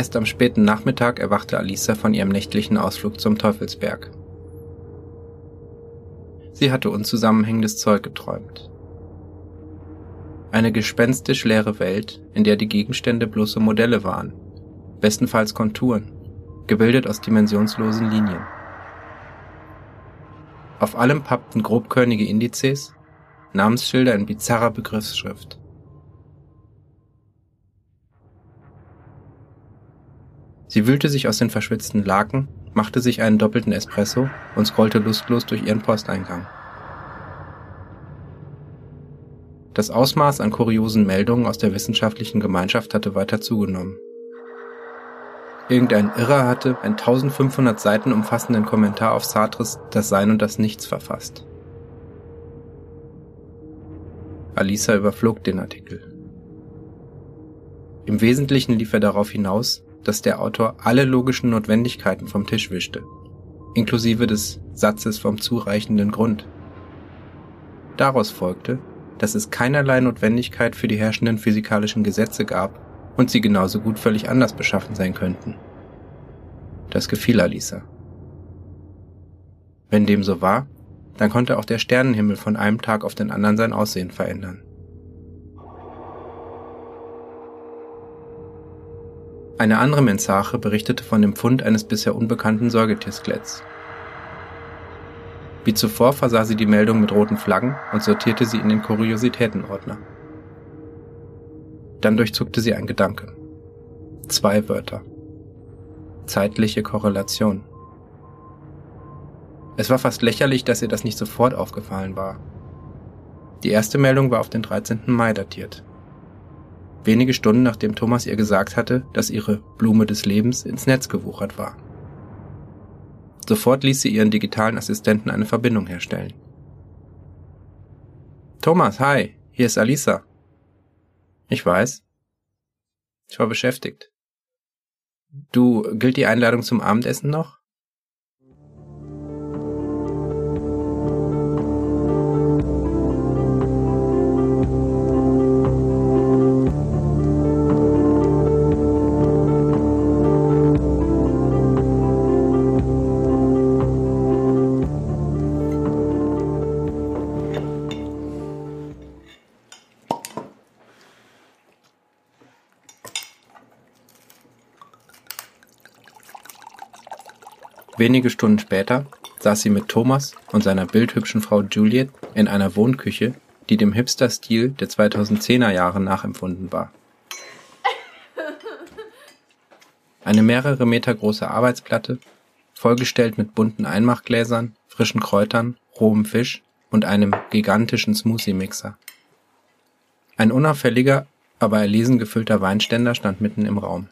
Erst am späten Nachmittag erwachte Alisa von ihrem nächtlichen Ausflug zum Teufelsberg. Sie hatte unzusammenhängendes Zeug geträumt. Eine gespenstisch leere Welt, in der die Gegenstände bloße Modelle waren, bestenfalls Konturen, gebildet aus dimensionslosen Linien. Auf allem pappten grobkörnige Indizes, Namensschilder in bizarrer Begriffsschrift. Sie wühlte sich aus den verschwitzten Laken, machte sich einen doppelten Espresso und scrollte lustlos durch ihren Posteingang. Das Ausmaß an kuriosen Meldungen aus der wissenschaftlichen Gemeinschaft hatte weiter zugenommen. Irgendein Irrer hatte einen 1500 Seiten umfassenden Kommentar auf Sartres Das Sein und das Nichts verfasst. Alisa überflog den Artikel. Im Wesentlichen lief er darauf hinaus, dass der Autor alle logischen Notwendigkeiten vom Tisch wischte, inklusive des Satzes vom zureichenden Grund. Daraus folgte, dass es keinerlei Notwendigkeit für die herrschenden physikalischen Gesetze gab und sie genauso gut völlig anders beschaffen sein könnten. Das gefiel Alisa. Wenn dem so war, dann konnte auch der Sternenhimmel von einem Tag auf den anderen sein Aussehen verändern. Eine andere Mensache berichtete von dem Fund eines bisher unbekannten Säugetierskeletts. Wie zuvor versah sie die Meldung mit roten Flaggen und sortierte sie in den Kuriositätenordner. Dann durchzuckte sie ein Gedanke. Zwei Wörter. Zeitliche Korrelation. Es war fast lächerlich, dass ihr das nicht sofort aufgefallen war. Die erste Meldung war auf den 13. Mai datiert wenige Stunden nachdem Thomas ihr gesagt hatte, dass ihre Blume des Lebens ins Netz gewuchert war. Sofort ließ sie ihren digitalen Assistenten eine Verbindung herstellen. Thomas, hi, hier ist Alisa. Ich weiß. Ich war beschäftigt. Du, gilt die Einladung zum Abendessen noch? Wenige Stunden später saß sie mit Thomas und seiner bildhübschen Frau Juliet in einer Wohnküche, die dem Hipster-Stil der 2010er Jahre nachempfunden war. Eine mehrere Meter große Arbeitsplatte, vollgestellt mit bunten Einmachgläsern, frischen Kräutern, rohem Fisch und einem gigantischen Smoothie-Mixer. Ein unauffälliger, aber erlesen gefüllter Weinständer stand mitten im Raum.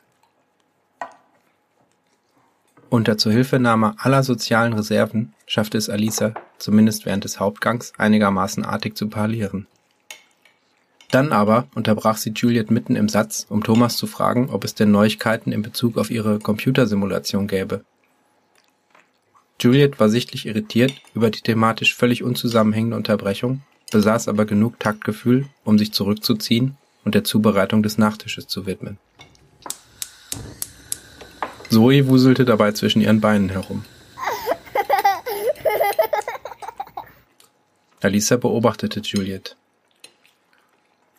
Unter Zuhilfenahme aller sozialen Reserven schaffte es Alisa, zumindest während des Hauptgangs, einigermaßen artig zu parlieren. Dann aber unterbrach sie Juliet mitten im Satz, um Thomas zu fragen, ob es denn Neuigkeiten in Bezug auf ihre Computersimulation gäbe. Juliet war sichtlich irritiert über die thematisch völlig unzusammenhängende Unterbrechung, besaß aber genug Taktgefühl, um sich zurückzuziehen und der Zubereitung des Nachtisches zu widmen. Zoe wuselte dabei zwischen ihren Beinen herum. Alisa beobachtete Juliet.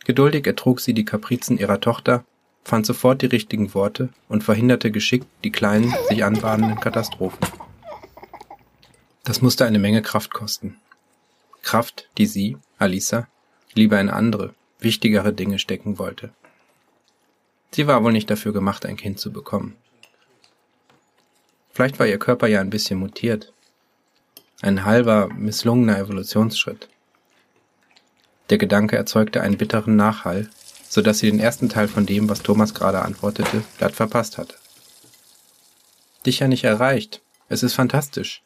Geduldig ertrug sie die Kaprizen ihrer Tochter, fand sofort die richtigen Worte und verhinderte geschickt die kleinen, sich anbahnenden Katastrophen. Das musste eine Menge Kraft kosten. Kraft, die sie, Alisa, lieber in andere, wichtigere Dinge stecken wollte. Sie war wohl nicht dafür gemacht, ein Kind zu bekommen. Vielleicht war ihr Körper ja ein bisschen mutiert. Ein halber, misslungener Evolutionsschritt. Der Gedanke erzeugte einen bitteren Nachhall, so dass sie den ersten Teil von dem, was Thomas gerade antwortete, glatt verpasst hatte. Dich ja nicht erreicht. Es ist fantastisch.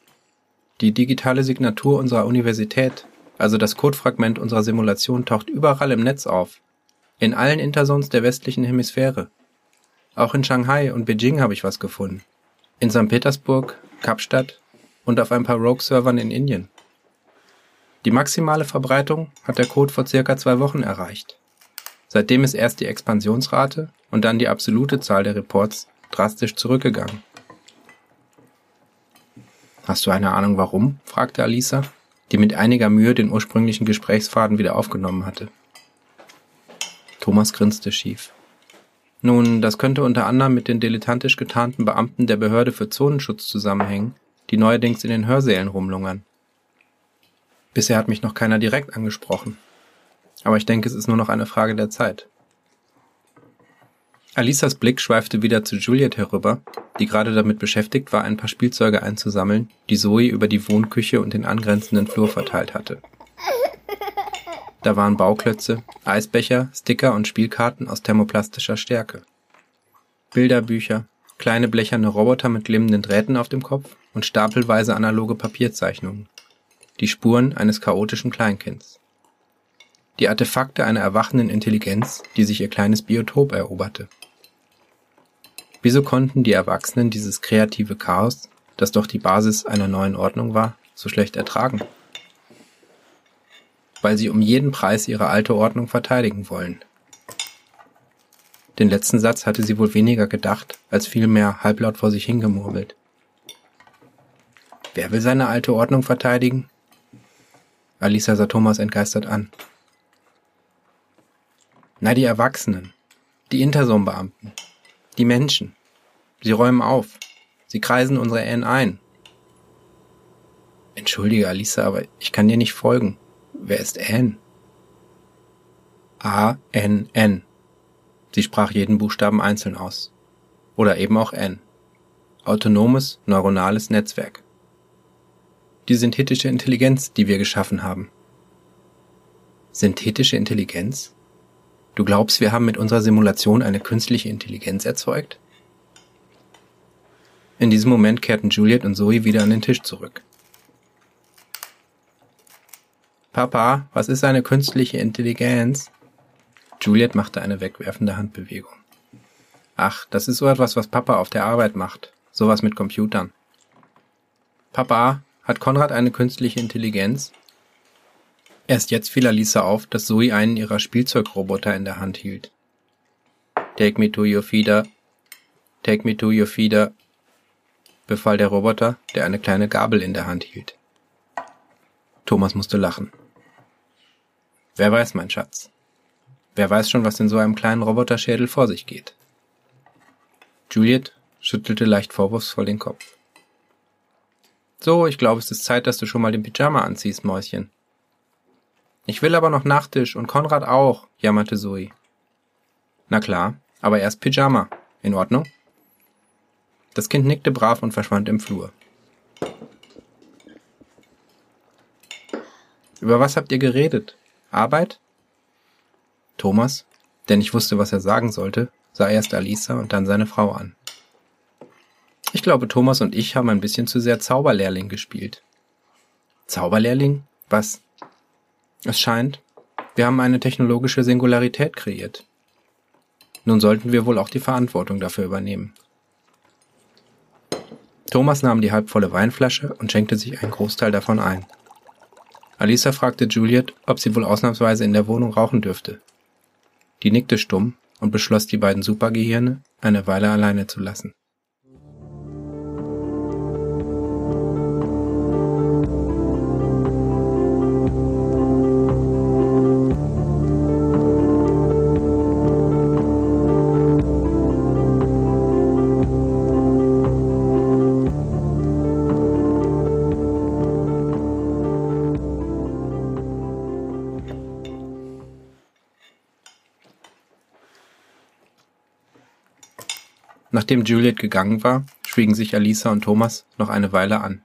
Die digitale Signatur unserer Universität, also das Codefragment unserer Simulation, taucht überall im Netz auf. In allen Interzones der westlichen Hemisphäre. Auch in Shanghai und Beijing habe ich was gefunden in St. Petersburg, Kapstadt und auf ein paar Rogue-Servern in Indien. Die maximale Verbreitung hat der Code vor circa zwei Wochen erreicht. Seitdem ist erst die Expansionsrate und dann die absolute Zahl der Reports drastisch zurückgegangen. Hast du eine Ahnung warum? fragte Alisa, die mit einiger Mühe den ursprünglichen Gesprächsfaden wieder aufgenommen hatte. Thomas grinste schief. Nun, das könnte unter anderem mit den dilettantisch getarnten Beamten der Behörde für Zonenschutz zusammenhängen, die neuerdings in den Hörsälen rumlungern. Bisher hat mich noch keiner direkt angesprochen. Aber ich denke, es ist nur noch eine Frage der Zeit. Alisas Blick schweifte wieder zu Juliet herüber, die gerade damit beschäftigt war, ein paar Spielzeuge einzusammeln, die Zoe über die Wohnküche und den angrenzenden Flur verteilt hatte. Da waren Bauklötze, Eisbecher, Sticker und Spielkarten aus thermoplastischer Stärke. Bilderbücher, kleine blecherne Roboter mit glimmenden Drähten auf dem Kopf und stapelweise analoge Papierzeichnungen. Die Spuren eines chaotischen Kleinkinds. Die Artefakte einer erwachenden Intelligenz, die sich ihr kleines Biotop eroberte. Wieso konnten die Erwachsenen dieses kreative Chaos, das doch die Basis einer neuen Ordnung war, so schlecht ertragen? Weil sie um jeden Preis ihre alte Ordnung verteidigen wollen. Den letzten Satz hatte sie wohl weniger gedacht, als vielmehr halblaut vor sich hingemurmelt. Wer will seine alte Ordnung verteidigen? Alisa sah Thomas entgeistert an. Na, die Erwachsenen, die Intersom-Beamten, die Menschen. Sie räumen auf. Sie kreisen unsere N ein. Entschuldige, Alisa, aber ich kann dir nicht folgen. Wer ist Anne? A-N-N. Sie sprach jeden Buchstaben einzeln aus. Oder eben auch N. Autonomes neuronales Netzwerk. Die synthetische Intelligenz, die wir geschaffen haben. Synthetische Intelligenz? Du glaubst, wir haben mit unserer Simulation eine künstliche Intelligenz erzeugt? In diesem Moment kehrten Juliet und Zoe wieder an den Tisch zurück. Papa, was ist eine künstliche Intelligenz? Juliet machte eine wegwerfende Handbewegung. Ach, das ist so etwas, was Papa auf der Arbeit macht. Sowas mit Computern. Papa, hat Konrad eine künstliche Intelligenz? Erst jetzt fiel Alisa auf, dass Zoe einen ihrer Spielzeugroboter in der Hand hielt. Take me to your feeder. Take me to your feeder, befahl der Roboter, der eine kleine Gabel in der Hand hielt. Thomas musste lachen. Wer weiß, mein Schatz. Wer weiß schon, was in so einem kleinen Roboterschädel vor sich geht. Juliet schüttelte leicht vorwurfsvoll den Kopf. So, ich glaube, es ist Zeit, dass du schon mal den Pyjama anziehst, Mäuschen. Ich will aber noch Nachtisch und Konrad auch, jammerte Zoe. Na klar, aber erst Pyjama. In Ordnung? Das Kind nickte brav und verschwand im Flur. Über was habt ihr geredet? Arbeit? Thomas, der nicht wusste, was er sagen sollte, sah erst Alisa und dann seine Frau an. Ich glaube, Thomas und ich haben ein bisschen zu sehr Zauberlehrling gespielt. Zauberlehrling? Was? Es scheint, wir haben eine technologische Singularität kreiert. Nun sollten wir wohl auch die Verantwortung dafür übernehmen. Thomas nahm die halbvolle Weinflasche und schenkte sich einen Großteil davon ein. Alisa fragte Juliet, ob sie wohl ausnahmsweise in der Wohnung rauchen dürfte. Die nickte stumm und beschloss, die beiden Supergehirne eine Weile alleine zu lassen. Nachdem Juliet gegangen war, schwiegen sich Alisa und Thomas noch eine Weile an.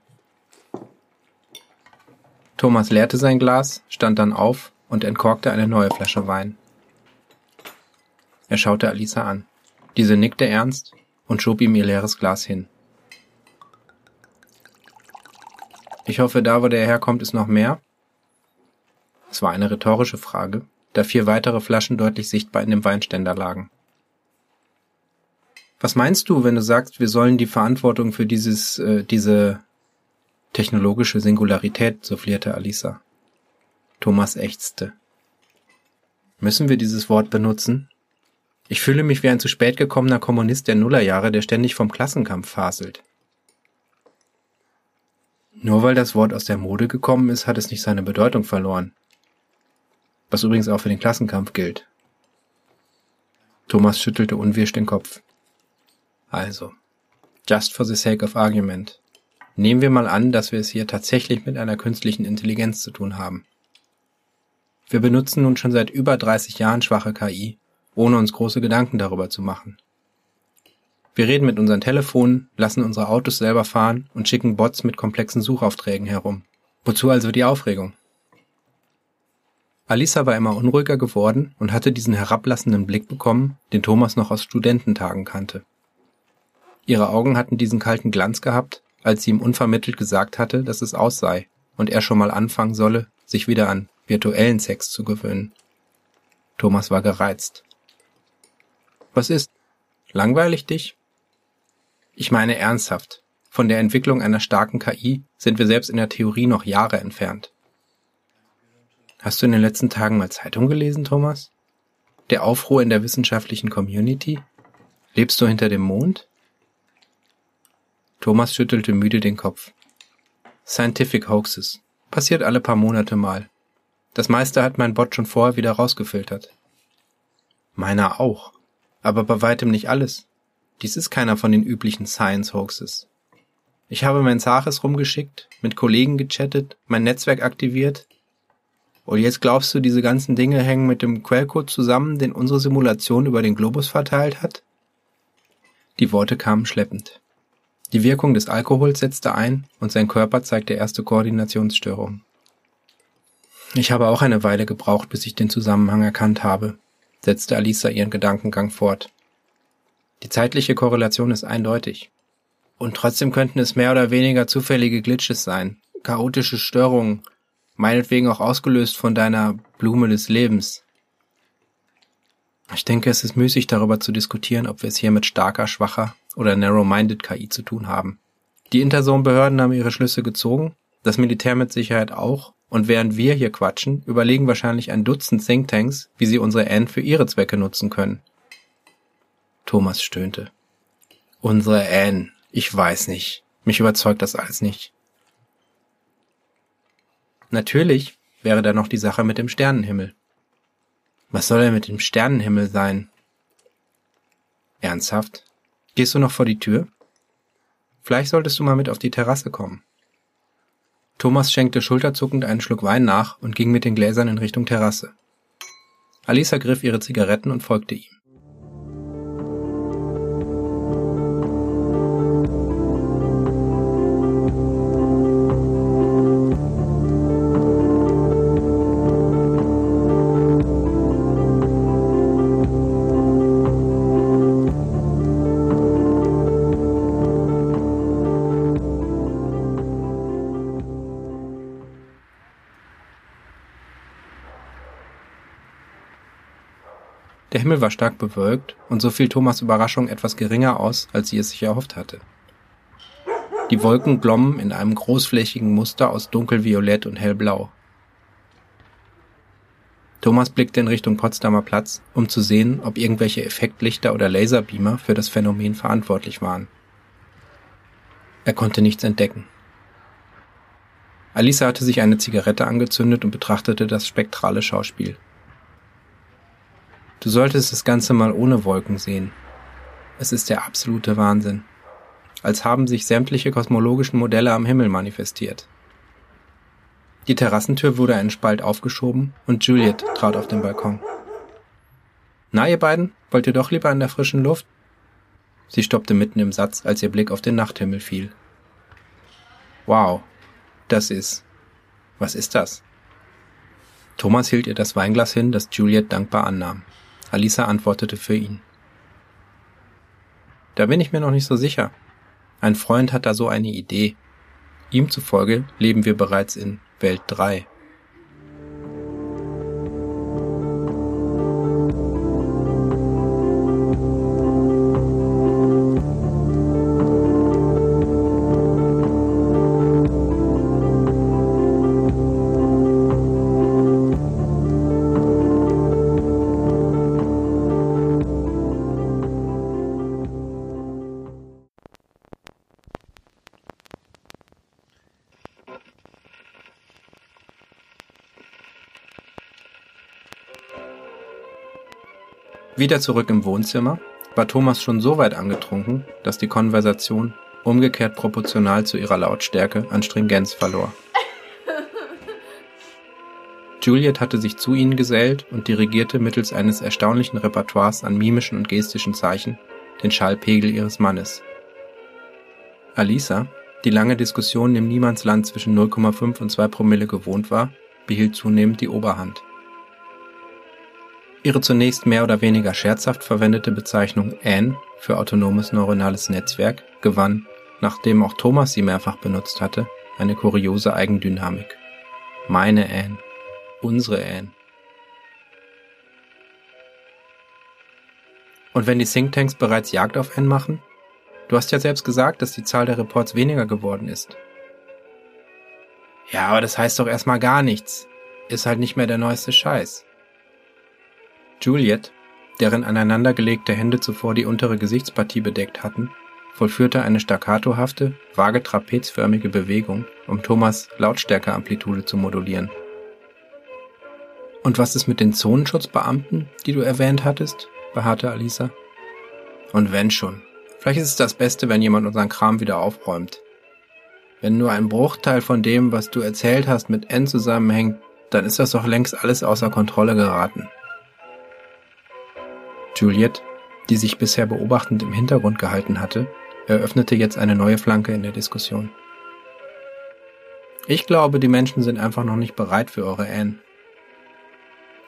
Thomas leerte sein Glas, stand dann auf und entkorkte eine neue Flasche Wein. Er schaute Alisa an. Diese nickte ernst und schob ihm ihr leeres Glas hin. Ich hoffe, da wo der herkommt, ist noch mehr? Es war eine rhetorische Frage, da vier weitere Flaschen deutlich sichtbar in dem Weinständer lagen. Was meinst du, wenn du sagst, wir sollen die Verantwortung für dieses, äh, diese technologische Singularität, soufflierte Alisa. Thomas ächzte. Müssen wir dieses Wort benutzen? Ich fühle mich wie ein zu spät gekommener Kommunist der Nullerjahre, der ständig vom Klassenkampf faselt. Nur weil das Wort aus der Mode gekommen ist, hat es nicht seine Bedeutung verloren. Was übrigens auch für den Klassenkampf gilt. Thomas schüttelte unwirsch den Kopf. Also, just for the sake of argument. Nehmen wir mal an, dass wir es hier tatsächlich mit einer künstlichen Intelligenz zu tun haben. Wir benutzen nun schon seit über 30 Jahren schwache KI, ohne uns große Gedanken darüber zu machen. Wir reden mit unseren Telefonen, lassen unsere Autos selber fahren und schicken Bots mit komplexen Suchaufträgen herum. Wozu also die Aufregung? Alisa war immer unruhiger geworden und hatte diesen herablassenden Blick bekommen, den Thomas noch aus Studententagen kannte. Ihre Augen hatten diesen kalten Glanz gehabt, als sie ihm unvermittelt gesagt hatte, dass es aus sei und er schon mal anfangen solle, sich wieder an virtuellen Sex zu gewöhnen. Thomas war gereizt. Was ist? Langweilig dich? Ich meine ernsthaft. Von der Entwicklung einer starken KI sind wir selbst in der Theorie noch Jahre entfernt. Hast du in den letzten Tagen mal Zeitung gelesen, Thomas? Der Aufruhr in der wissenschaftlichen Community? Lebst du hinter dem Mond? Thomas schüttelte müde den Kopf. Scientific Hoaxes. Passiert alle paar Monate mal. Das meiste hat mein Bot schon vorher wieder rausgefiltert. Meiner auch. Aber bei weitem nicht alles. Dies ist keiner von den üblichen Science-Hoaxes. Ich habe mein Saches rumgeschickt, mit Kollegen gechattet, mein Netzwerk aktiviert. Und jetzt glaubst du, diese ganzen Dinge hängen mit dem Quellcode zusammen, den unsere Simulation über den Globus verteilt hat? Die Worte kamen schleppend. Die Wirkung des Alkohols setzte ein und sein Körper zeigte erste Koordinationsstörungen. Ich habe auch eine Weile gebraucht, bis ich den Zusammenhang erkannt habe, setzte Alisa ihren Gedankengang fort. Die zeitliche Korrelation ist eindeutig. Und trotzdem könnten es mehr oder weniger zufällige Glitches sein, chaotische Störungen, meinetwegen auch ausgelöst von deiner Blume des Lebens. Ich denke, es ist müßig darüber zu diskutieren, ob wir es hier mit starker, schwacher oder narrow-minded KI zu tun haben. Die Interson-Behörden haben ihre Schlüsse gezogen, das Militär mit Sicherheit auch, und während wir hier quatschen, überlegen wahrscheinlich ein Dutzend Thinktanks, wie sie unsere N für ihre Zwecke nutzen können. Thomas stöhnte. Unsere Anne. Ich weiß nicht. Mich überzeugt das alles nicht. Natürlich wäre da noch die Sache mit dem Sternenhimmel. Was soll denn mit dem Sternenhimmel sein? Ernsthaft? Gehst du noch vor die Tür? Vielleicht solltest du mal mit auf die Terrasse kommen. Thomas schenkte schulterzuckend einen Schluck Wein nach und ging mit den Gläsern in Richtung Terrasse. Alisa griff ihre Zigaretten und folgte ihm. Der Himmel war stark bewölkt, und so fiel Thomas Überraschung etwas geringer aus, als sie es sich erhofft hatte. Die Wolken glommen in einem großflächigen Muster aus dunkelviolett und hellblau. Thomas blickte in Richtung Potsdamer Platz, um zu sehen, ob irgendwelche Effektlichter oder Laserbeamer für das Phänomen verantwortlich waren. Er konnte nichts entdecken. Alisa hatte sich eine Zigarette angezündet und betrachtete das spektrale Schauspiel. Du solltest das Ganze mal ohne Wolken sehen. Es ist der absolute Wahnsinn. Als haben sich sämtliche kosmologischen Modelle am Himmel manifestiert. Die Terrassentür wurde einen Spalt aufgeschoben und Juliet trat auf den Balkon. Na, ihr beiden, wollt ihr doch lieber in der frischen Luft? Sie stoppte mitten im Satz, als ihr Blick auf den Nachthimmel fiel. Wow, das ist. Was ist das? Thomas hielt ihr das Weinglas hin, das Juliet dankbar annahm. Alisa antwortete für ihn. Da bin ich mir noch nicht so sicher. Ein Freund hat da so eine Idee. Ihm zufolge leben wir bereits in Welt 3. Wieder zurück im Wohnzimmer war Thomas schon so weit angetrunken, dass die Konversation umgekehrt proportional zu ihrer Lautstärke an Stringenz verlor. Juliet hatte sich zu ihnen gesellt und dirigierte mittels eines erstaunlichen Repertoires an mimischen und gestischen Zeichen den Schallpegel ihres Mannes. Alisa, die lange Diskussionen im Niemandsland zwischen 0,5 und 2 Promille gewohnt war, behielt zunehmend die Oberhand. Ihre zunächst mehr oder weniger scherzhaft verwendete Bezeichnung Anne für autonomes neuronales Netzwerk gewann, nachdem auch Thomas sie mehrfach benutzt hatte, eine kuriose Eigendynamik. Meine Anne. Unsere Anne. Und wenn die Thinktanks bereits Jagd auf Anne machen? Du hast ja selbst gesagt, dass die Zahl der Reports weniger geworden ist. Ja, aber das heißt doch erstmal gar nichts. Ist halt nicht mehr der neueste Scheiß. Juliet, deren aneinandergelegte Hände zuvor die untere Gesichtspartie bedeckt hatten, vollführte eine staccatohafte, vage trapezförmige Bewegung, um Thomas Lautstärkeamplitude zu modulieren. Und was ist mit den Zonenschutzbeamten, die du erwähnt hattest? beharrte Alisa. Und wenn schon. Vielleicht ist es das Beste, wenn jemand unseren Kram wieder aufräumt. Wenn nur ein Bruchteil von dem, was du erzählt hast, mit N zusammenhängt, dann ist das doch längst alles außer Kontrolle geraten. Juliet, die sich bisher beobachtend im Hintergrund gehalten hatte, eröffnete jetzt eine neue Flanke in der Diskussion. Ich glaube, die Menschen sind einfach noch nicht bereit für eure Anne.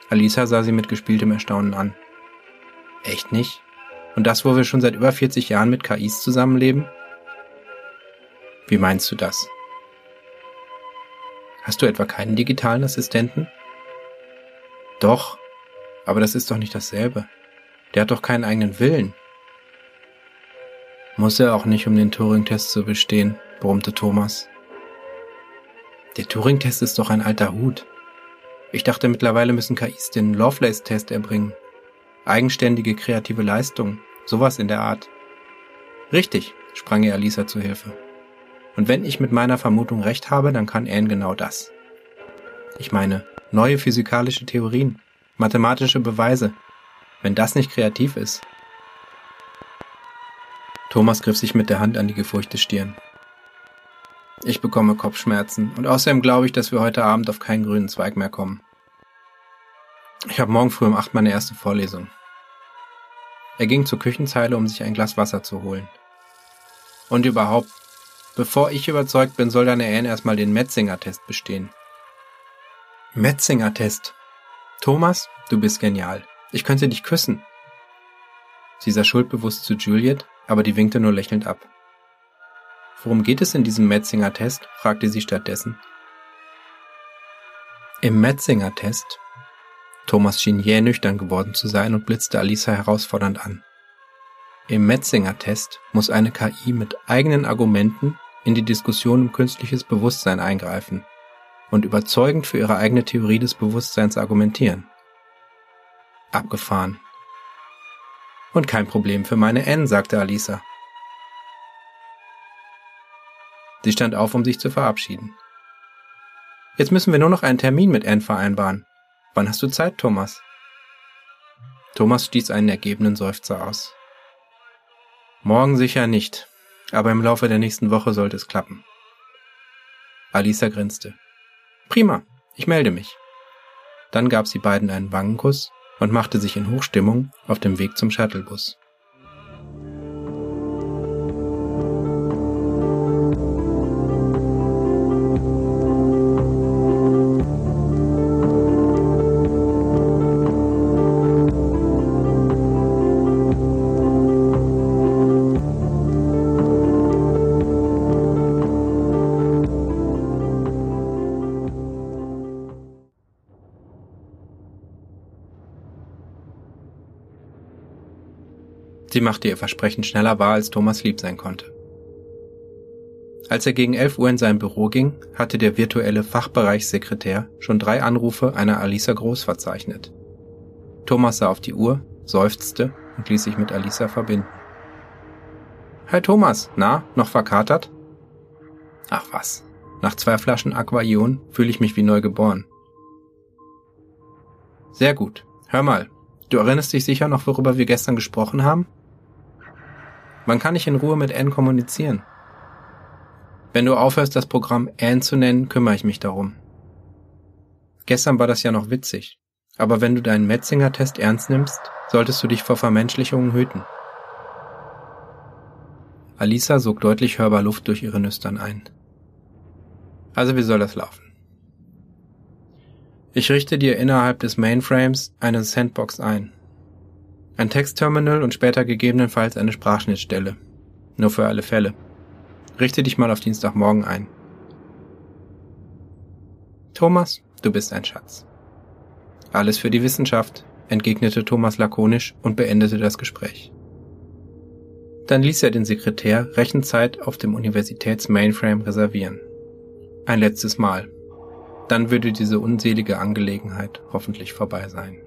Alisa sah sie mit gespieltem Erstaunen an. Echt nicht? Und das, wo wir schon seit über 40 Jahren mit KIs zusammenleben? Wie meinst du das? Hast du etwa keinen digitalen Assistenten? Doch, aber das ist doch nicht dasselbe. Der hat doch keinen eigenen Willen. Muss er auch nicht, um den Turing-Test zu bestehen, brummte Thomas. Der Turing-Test ist doch ein alter Hut. Ich dachte, mittlerweile müssen KIs den Lovelace-Test erbringen. Eigenständige kreative Leistung, sowas in der Art. Richtig, sprang ihr Alisa zu Hilfe. Und wenn ich mit meiner Vermutung recht habe, dann kann Anne genau das. Ich meine, neue physikalische Theorien, mathematische Beweise. Wenn das nicht kreativ ist. Thomas griff sich mit der Hand an die gefurchte Stirn. Ich bekomme Kopfschmerzen und außerdem glaube ich, dass wir heute Abend auf keinen grünen Zweig mehr kommen. Ich habe morgen früh um acht meine erste Vorlesung. Er ging zur Küchenzeile, um sich ein Glas Wasser zu holen. Und überhaupt, bevor ich überzeugt bin, soll deine Anne erstmal den Metzinger-Test bestehen. Metzinger-Test. Thomas, du bist genial. Ich könnte dich küssen. Sie sah schuldbewusst zu Juliet, aber die winkte nur lächelnd ab. Worum geht es in diesem Metzinger-Test? fragte sie stattdessen. Im Metzinger-Test Thomas schien jäh nüchtern geworden zu sein und blitzte Alisa herausfordernd an. Im Metzinger-Test muss eine KI mit eigenen Argumenten in die Diskussion um künstliches Bewusstsein eingreifen und überzeugend für ihre eigene Theorie des Bewusstseins argumentieren. Abgefahren. Und kein Problem für meine N, sagte Alisa. Sie stand auf, um sich zu verabschieden. Jetzt müssen wir nur noch einen Termin mit N vereinbaren. Wann hast du Zeit, Thomas? Thomas stieß einen ergebenen Seufzer aus. Morgen sicher nicht, aber im Laufe der nächsten Woche sollte es klappen. Alisa grinste. Prima, ich melde mich. Dann gab sie beiden einen Wangenkuss und machte sich in Hochstimmung auf dem Weg zum Shuttlebus. Sie machte ihr Versprechen schneller wahr, als Thomas lieb sein konnte. Als er gegen 11 Uhr in sein Büro ging, hatte der virtuelle Fachbereichssekretär schon drei Anrufe einer Alisa Groß verzeichnet. Thomas sah auf die Uhr, seufzte und ließ sich mit Alisa verbinden. Hi Thomas, na, noch verkatert? Ach was, nach zwei Flaschen Aquaion fühle ich mich wie neu geboren. Sehr gut. Hör mal, Du erinnerst dich sicher noch, worüber wir gestern gesprochen haben? Wann kann ich in Ruhe mit Anne kommunizieren? Wenn du aufhörst, das Programm Anne zu nennen, kümmere ich mich darum. Gestern war das ja noch witzig, aber wenn du deinen Metzinger-Test ernst nimmst, solltest du dich vor Vermenschlichungen hüten. Alisa sog deutlich hörbar Luft durch ihre Nüstern ein. Also wie soll das laufen? Ich richte dir innerhalb des Mainframes eine Sandbox ein. Ein Textterminal und später gegebenenfalls eine Sprachschnittstelle. Nur für alle Fälle. Richte dich mal auf Dienstagmorgen ein. Thomas, du bist ein Schatz. Alles für die Wissenschaft, entgegnete Thomas lakonisch und beendete das Gespräch. Dann ließ er den Sekretär Rechenzeit auf dem Universitäts-Mainframe reservieren. Ein letztes Mal. Dann würde diese unselige Angelegenheit hoffentlich vorbei sein.